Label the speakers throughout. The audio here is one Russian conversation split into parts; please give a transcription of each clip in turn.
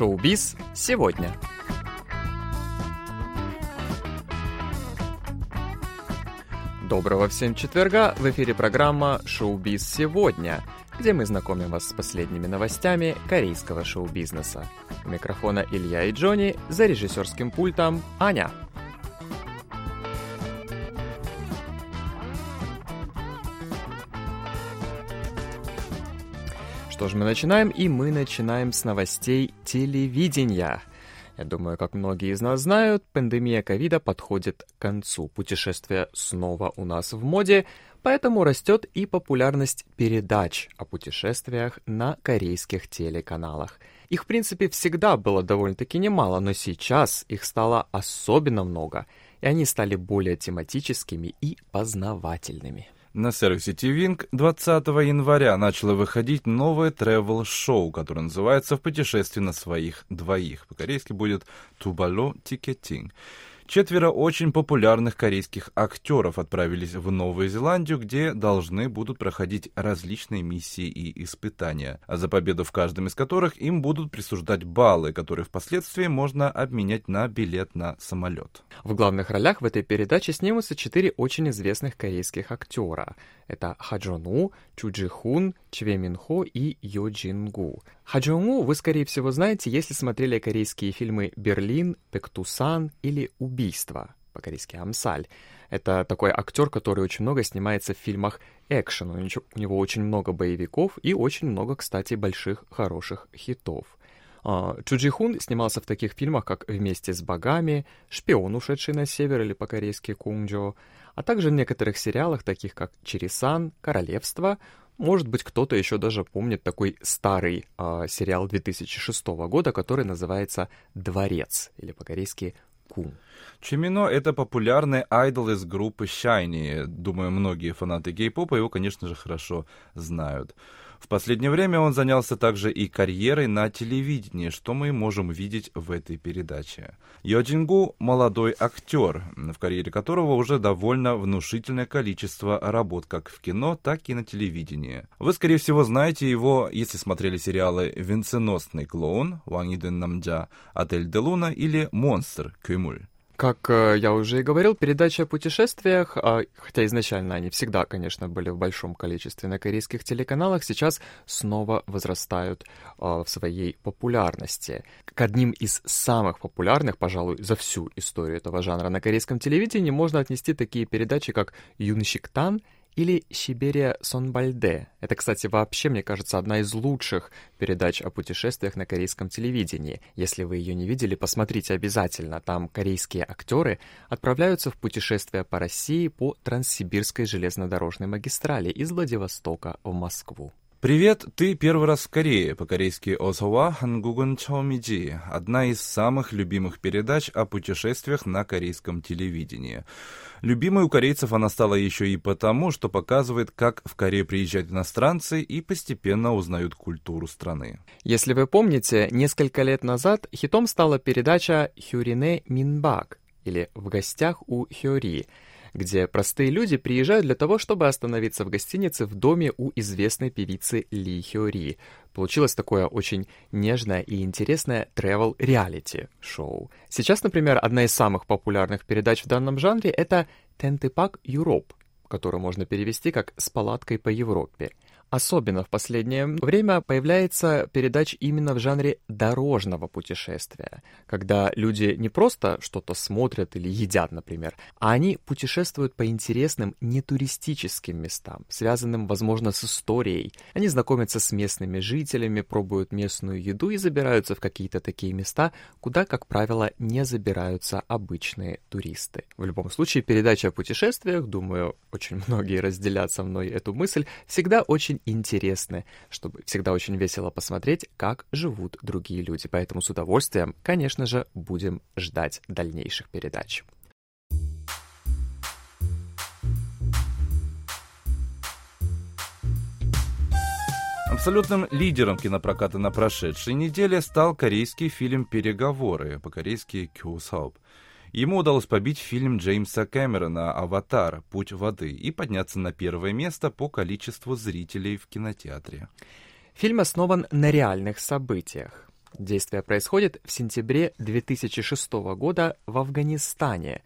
Speaker 1: Шоу-биз сегодня. Доброго всем четверга! В эфире программа «Шоу-биз сегодня», где мы знакомим вас с последними новостями корейского шоу-бизнеса. У микрофона Илья и Джонни, за режиссерским пультом Аня. Что ж, мы начинаем, и мы начинаем с новостей телевидения. Я думаю, как многие из нас знают, пандемия ковида подходит к концу. Путешествия снова у нас в моде, поэтому растет и популярность передач о путешествиях на корейских телеканалах. Их, в принципе, всегда было довольно-таки немало, но сейчас их стало особенно много, и они стали более тематическими и познавательными.
Speaker 2: На сервисе TVING 20 января начало выходить новое travel-шоу, которое называется «В путешествии на своих двоих». По-корейски будет «Тубало Тикетинг». Четверо очень популярных корейских актеров отправились в Новую Зеландию, где должны будут проходить различные миссии и испытания, а за победу в каждом из которых им будут присуждать баллы, которые впоследствии можно обменять на билет на самолет.
Speaker 1: В главных ролях в этой передаче снимутся четыре очень известных корейских актера. Это Хаджону, Чуджи Хун, Чве Минхо и Йо Джингу. Хаджону вы, скорее всего, знаете, если смотрели корейские фильмы «Берлин», «Пектусан» или «Убийство», по-корейски «Амсаль». Это такой актер, который очень много снимается в фильмах экшен. У него очень много боевиков и очень много, кстати, больших хороших хитов. А, Чуджихун снимался в таких фильмах, как «Вместе с богами», «Шпион, ушедший на север» или по-корейски «Кунджо», а также в некоторых сериалах, таких как «Чересан», «Королевство». Может быть, кто-то еще даже помнит такой старый э, сериал 2006 года, который называется «Дворец» или по-корейски «Кун».
Speaker 2: Чимино — это популярный айдол из группы Shiny. Думаю, многие фанаты кей-попа его, конечно же, хорошо знают. В последнее время он занялся также и карьерой на телевидении, что мы можем видеть в этой передаче. Йоджингу — молодой актер, в карьере которого уже довольно внушительное количество работ как в кино, так и на телевидении. Вы, скорее всего, знаете его, если смотрели сериалы «Венценосный клоун» Ван Иден Намджа, «Отель де Луна» или «Монстр» Кюмуль.
Speaker 1: Как э, я уже и говорил, передачи о путешествиях, а, хотя изначально они всегда, конечно, были в большом количестве на корейских телеканалах, сейчас снова возрастают а, в своей популярности. К одним из самых популярных, пожалуй, за всю историю этого жанра на корейском телевидении можно отнести такие передачи, как «Юншиктан» или «Сибирия Сонбальде». Это, кстати, вообще, мне кажется, одна из лучших передач о путешествиях на корейском телевидении. Если вы ее не видели, посмотрите обязательно. Там корейские актеры отправляются в путешествие по России по Транссибирской железнодорожной магистрали из Владивостока в Москву.
Speaker 2: Привет, ты первый раз в Корее, по-корейски «Осова Хангугун Чаомиджи», одна из самых любимых передач о путешествиях на корейском телевидении. Любимой у корейцев она стала еще и потому, что показывает, как в Корею приезжают иностранцы и постепенно узнают культуру страны.
Speaker 1: Если вы помните, несколько лет назад хитом стала передача «Хюрине Минбак» или «В гостях у Хёри», где простые люди приезжают для того, чтобы остановиться в гостинице в доме у известной певицы Ли Хёри. Получилось такое очень нежное и интересное travel reality шоу. Сейчас, например, одна из самых популярных передач в данном жанре — это «Тентепак Юроп», которую можно перевести как «С палаткой по Европе». Особенно в последнее время появляется передач именно в жанре дорожного путешествия, когда люди не просто что-то смотрят или едят, например, а они путешествуют по интересным нетуристическим местам, связанным, возможно, с историей. Они знакомятся с местными жителями, пробуют местную еду и забираются в какие-то такие места, куда, как правило, не забираются обычные туристы. В любом случае, передача о путешествиях, думаю, очень многие разделят со мной эту мысль, всегда очень интересны, чтобы всегда очень весело посмотреть, как живут другие люди. Поэтому с удовольствием, конечно же, будем ждать дальнейших передач.
Speaker 2: Абсолютным лидером кинопроката на прошедшей неделе стал корейский фильм «Переговоры», по-корейски «Кюсауп». Ему удалось побить фильм Джеймса Кэмерона «Аватар. Путь воды» и подняться на первое место по количеству зрителей в кинотеатре.
Speaker 1: Фильм основан на реальных событиях. Действие происходит в сентябре 2006 года в Афганистане,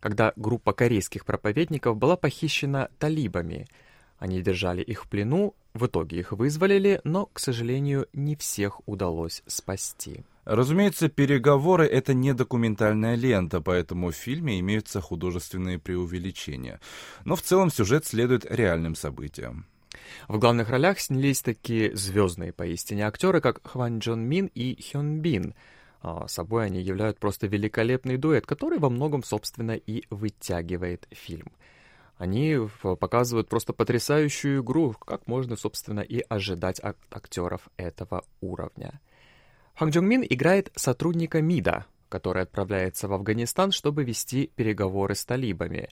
Speaker 1: когда группа корейских проповедников была похищена талибами. Они держали их в плену, в итоге их вызволили, но, к сожалению, не всех удалось спасти.
Speaker 2: Разумеется, переговоры — это не документальная лента, поэтому в фильме имеются художественные преувеличения. Но в целом сюжет следует реальным событиям.
Speaker 1: В главных ролях снялись такие звездные поистине актеры, как Хван Джон Мин и Хён Бин. А собой они являют просто великолепный дуэт, который во многом, собственно, и вытягивает фильм. Они показывают просто потрясающую игру, как можно, собственно, и ожидать от актеров этого уровня. Хан Джонг Мин играет сотрудника МИДа, который отправляется в Афганистан, чтобы вести переговоры с талибами.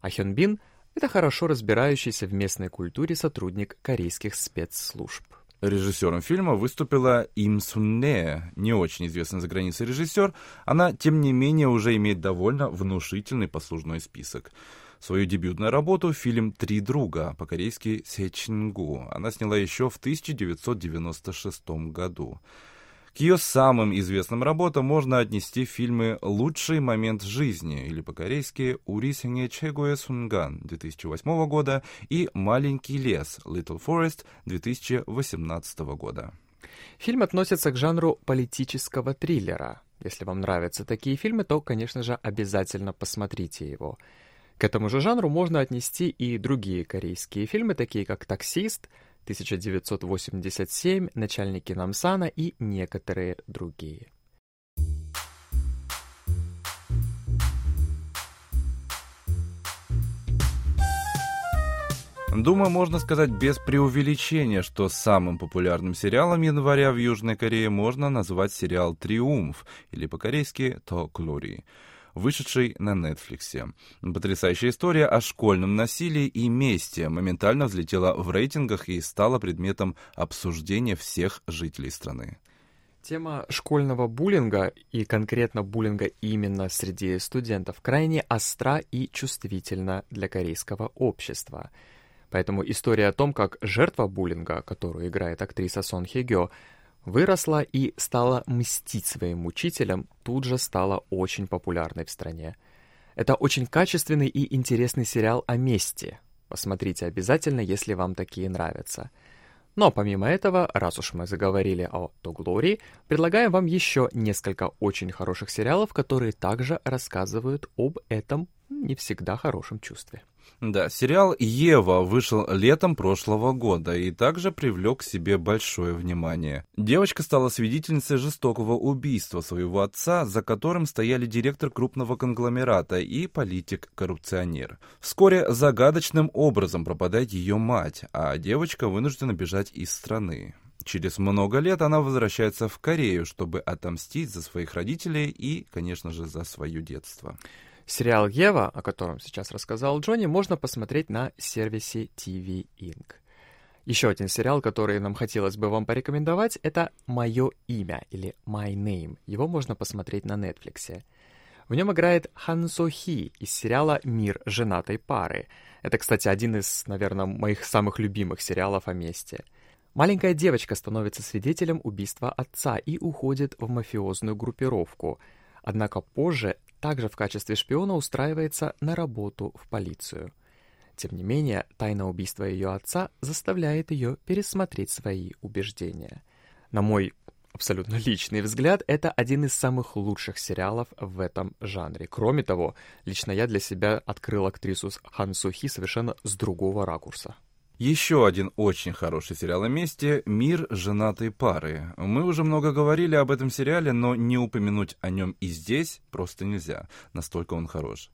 Speaker 1: А Хён Бин — это хорошо разбирающийся в местной культуре сотрудник корейских спецслужб.
Speaker 2: Режиссером фильма выступила Им Сунне, не очень известный за границей режиссер. Она, тем не менее, уже имеет довольно внушительный послужной список. Свою дебютную работу, фильм «Три друга», по-корейски «Сечингу», она сняла еще в 1996 году. К ее самым известным работам можно отнести фильмы «Лучший момент жизни» или по-корейски «Ури сене чегуэ сунган» 2008 года и «Маленький лес» Little Forest 2018 года.
Speaker 1: Фильм относится к жанру политического триллера. Если вам нравятся такие фильмы, то, конечно же, обязательно посмотрите его. К этому же жанру можно отнести и другие корейские фильмы, такие как «Таксист», 1987, начальники Намсана и некоторые другие.
Speaker 2: Думаю, можно сказать без преувеличения, что самым популярным сериалом января в Южной Корее можно назвать сериал «Триумф» или по-корейски «То Глори» вышедший на Netflix. Потрясающая история о школьном насилии и мести моментально взлетела в рейтингах и стала предметом обсуждения всех жителей страны.
Speaker 1: Тема школьного буллинга, и конкретно буллинга именно среди студентов, крайне остра и чувствительна для корейского общества. Поэтому история о том, как жертва буллинга, которую играет актриса Сон Хе Гё, выросла и стала мстить своим учителям, тут же стала очень популярной в стране. Это очень качественный и интересный сериал о мести. Посмотрите обязательно, если вам такие нравятся. Но помимо этого, раз уж мы заговорили о To Glory, предлагаем вам еще несколько очень хороших сериалов, которые также рассказывают об этом не всегда хорошем чувстве.
Speaker 2: Да, сериал «Ева» вышел летом прошлого года и также привлек к себе большое внимание. Девочка стала свидетельницей жестокого убийства своего отца, за которым стояли директор крупного конгломерата и политик-коррупционер. Вскоре загадочным образом пропадает ее мать, а девочка вынуждена бежать из страны. Через много лет она возвращается в Корею, чтобы отомстить за своих родителей и, конечно же, за свое детство.
Speaker 1: Сериал «Ева», о котором сейчас рассказал Джонни, можно посмотреть на сервисе TV Inc. Еще один сериал, который нам хотелось бы вам порекомендовать, это «Мое имя» или «My Name». Его можно посмотреть на Netflix. В нем играет Хан Со Хи из сериала «Мир женатой пары». Это, кстати, один из, наверное, моих самых любимых сериалов о месте. Маленькая девочка становится свидетелем убийства отца и уходит в мафиозную группировку. Однако позже также в качестве шпиона устраивается на работу в полицию. Тем не менее, тайна убийства ее отца заставляет ее пересмотреть свои убеждения. На мой абсолютно личный взгляд, это один из самых лучших сериалов в этом жанре. Кроме того, лично я для себя открыл актрису Хан Сухи совершенно с другого ракурса.
Speaker 2: Еще один очень хороший сериал о месте «Мир женатой пары». Мы уже много говорили об этом сериале, но не упомянуть о нем и здесь просто нельзя, настолько он хорош.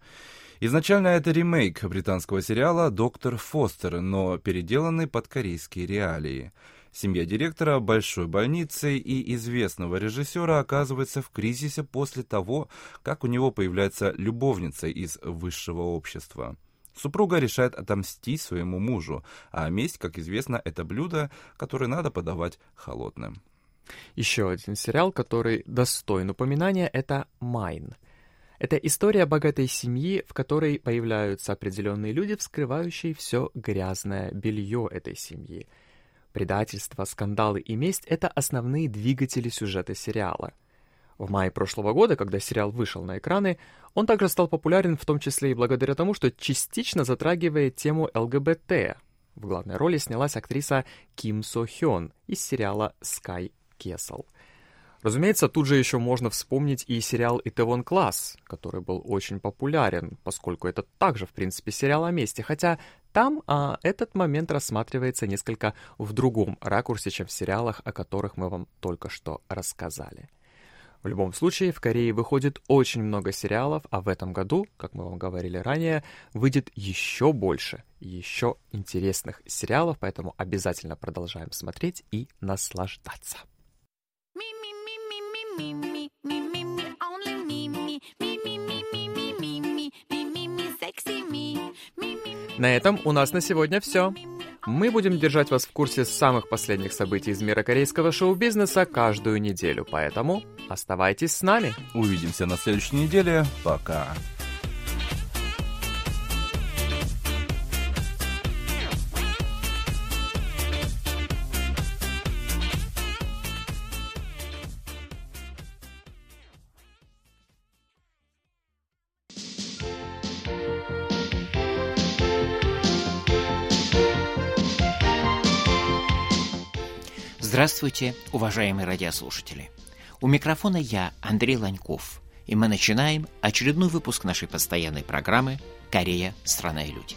Speaker 2: Изначально это ремейк британского сериала «Доктор Фостер», но переделанный под корейские реалии. Семья директора большой больницы и известного режиссера оказывается в кризисе после того, как у него появляется любовница из высшего общества. Супруга решает отомстить своему мужу, а месть, как известно, это блюдо, которое надо подавать холодным.
Speaker 1: Еще один сериал, который достоин упоминания, это «Майн». Это история богатой семьи, в которой появляются определенные люди, вскрывающие все грязное белье этой семьи. Предательство, скандалы и месть — это основные двигатели сюжета сериала. В мае прошлого года, когда сериал вышел на экраны, он также стал популярен в том числе и благодаря тому, что частично затрагивает тему ЛГБТ. В главной роли снялась актриса Ким Со Хён из сериала «Sky Castle». Разумеется, тут же еще можно вспомнить и сериал «Итевон Класс», который был очень популярен, поскольку это также, в принципе, сериал о месте, хотя там а, этот момент рассматривается несколько в другом ракурсе, чем в сериалах, о которых мы вам только что рассказали. В любом случае, в Корее выходит очень много сериалов, а в этом году, как мы вам говорили ранее, выйдет еще больше, еще интересных сериалов, поэтому обязательно продолжаем смотреть и наслаждаться. На этом у нас на сегодня все. Мы будем держать вас в курсе самых последних событий из мира корейского шоу-бизнеса каждую неделю, поэтому оставайтесь с нами.
Speaker 2: Увидимся на следующей неделе. Пока.
Speaker 3: Здравствуйте, уважаемые радиослушатели. У микрофона я, Андрей Ланьков, и мы начинаем очередной выпуск нашей постоянной программы «Корея. Страна и люди».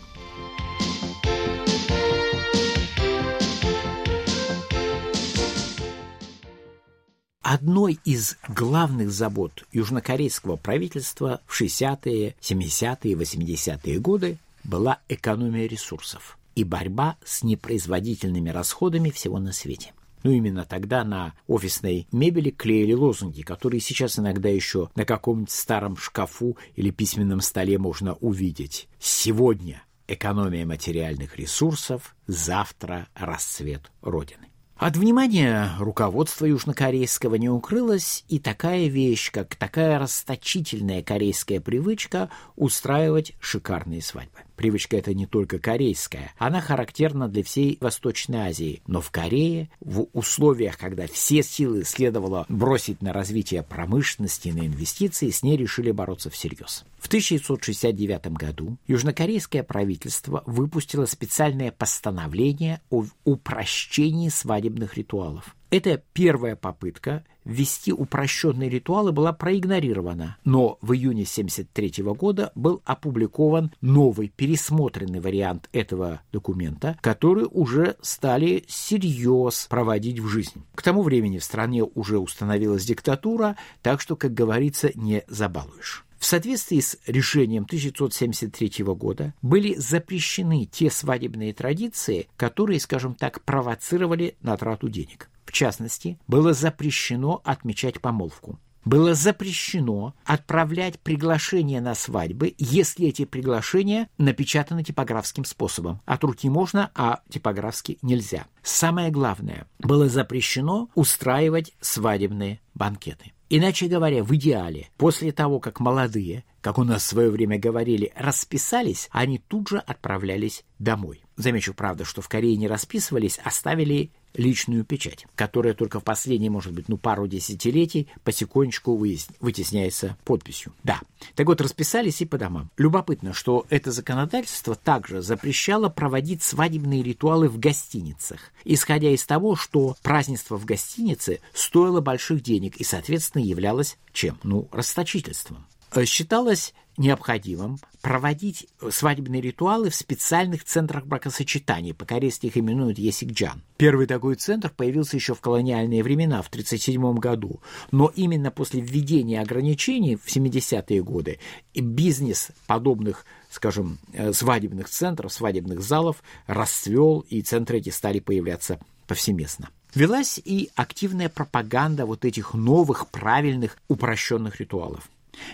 Speaker 3: Одной из главных забот южнокорейского правительства в 60-е, 70-е, 80-е годы была экономия ресурсов и борьба с непроизводительными расходами всего на свете – ну, именно тогда на офисной мебели клеили лозунги, которые сейчас иногда еще на каком-нибудь старом шкафу или письменном столе можно увидеть. Сегодня экономия материальных ресурсов, завтра расцвет Родины. От внимания руководства южнокорейского не укрылась и такая вещь, как такая расточительная корейская привычка устраивать шикарные свадьбы. Привычка эта не только корейская, она характерна для всей Восточной Азии. Но в Корее, в условиях, когда все силы следовало бросить на развитие промышленности и на инвестиции, с ней решили бороться всерьез. В 1969 году южнокорейское правительство выпустило специальное постановление о упрощении свадебных ритуалов. Эта первая попытка ввести упрощенные ритуалы была проигнорирована, но в июне 1973 года был опубликован новый пересмотренный вариант этого документа, который уже стали всерьез проводить в жизнь. К тому времени в стране уже установилась диктатура, так что, как говорится, не забалуешь. В соответствии с решением 1973 года были запрещены те свадебные традиции, которые, скажем так, провоцировали на трату денег. В частности, было запрещено отмечать помолвку. Было запрещено отправлять приглашения на свадьбы, если эти приглашения напечатаны типографским способом. От руки можно, а типографски нельзя. Самое главное, было запрещено устраивать свадебные банкеты. Иначе говоря, в идеале, после того, как молодые, как у нас в свое время говорили, расписались, они тут же отправлялись домой. Замечу, правда, что в Корее не расписывались, а ставили личную печать, которая только в последние, может быть, ну, пару десятилетий потихонечку вытесняется подписью. Да. Так вот, расписались и по домам. Любопытно, что это законодательство также запрещало проводить свадебные ритуалы в гостиницах, исходя из того, что празднество в гостинице стоило больших денег и, соответственно, являлось чем? Ну, расточительством. Э, считалось необходимым проводить свадебные ритуалы в специальных центрах бракосочетания, по-корейски их именуют Есикджан. Первый такой центр появился еще в колониальные времена, в 1937 году, но именно после введения ограничений в 70-е годы бизнес подобных скажем, э, свадебных центров, свадебных залов расцвел, и центры эти стали появляться повсеместно. Велась и активная пропаганда вот этих новых, правильных, упрощенных ритуалов.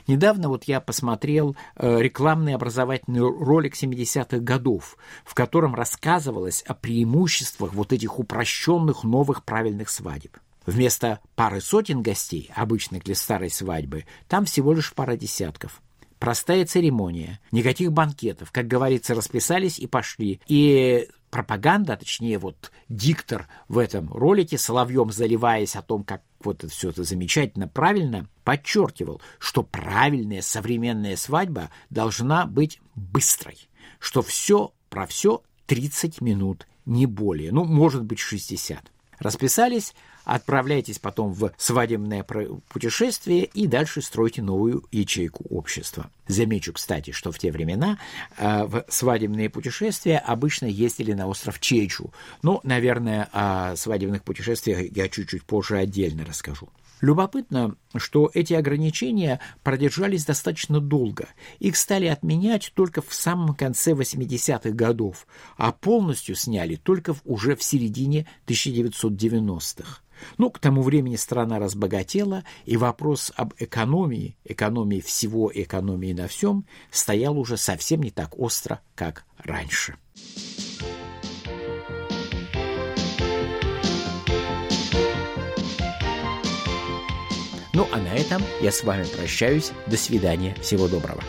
Speaker 3: Недавно вот я посмотрел э, рекламный образовательный ролик 70-х годов, в котором рассказывалось о преимуществах вот этих упрощенных новых правильных свадеб. Вместо пары сотен гостей, обычных для старой свадьбы, там всего лишь пара десятков. Простая церемония, никаких банкетов, как говорится, расписались и пошли. И пропаганда, точнее вот диктор в этом ролике, Соловьем заливаясь о том, как вот это все это замечательно, правильно, подчеркивал, что правильная современная свадьба должна быть быстрой, что все про все 30 минут, не более, ну, может быть, 60. Расписались, отправляйтесь потом в свадебное путешествие и дальше стройте новую ячейку общества. Замечу, кстати, что в те времена э, в свадебные путешествия обычно ездили на остров Чечу. Ну, наверное, о свадебных путешествиях я чуть-чуть позже отдельно расскажу. Любопытно, что эти ограничения продержались достаточно долго. Их стали отменять только в самом конце 80-х годов, а полностью сняли только уже в середине 1990-х. Ну, к тому времени страна разбогатела, и вопрос об экономии, экономии всего, экономии на всем, стоял уже совсем не так остро, как раньше. Ну а на этом я с вами прощаюсь. До свидания. Всего доброго.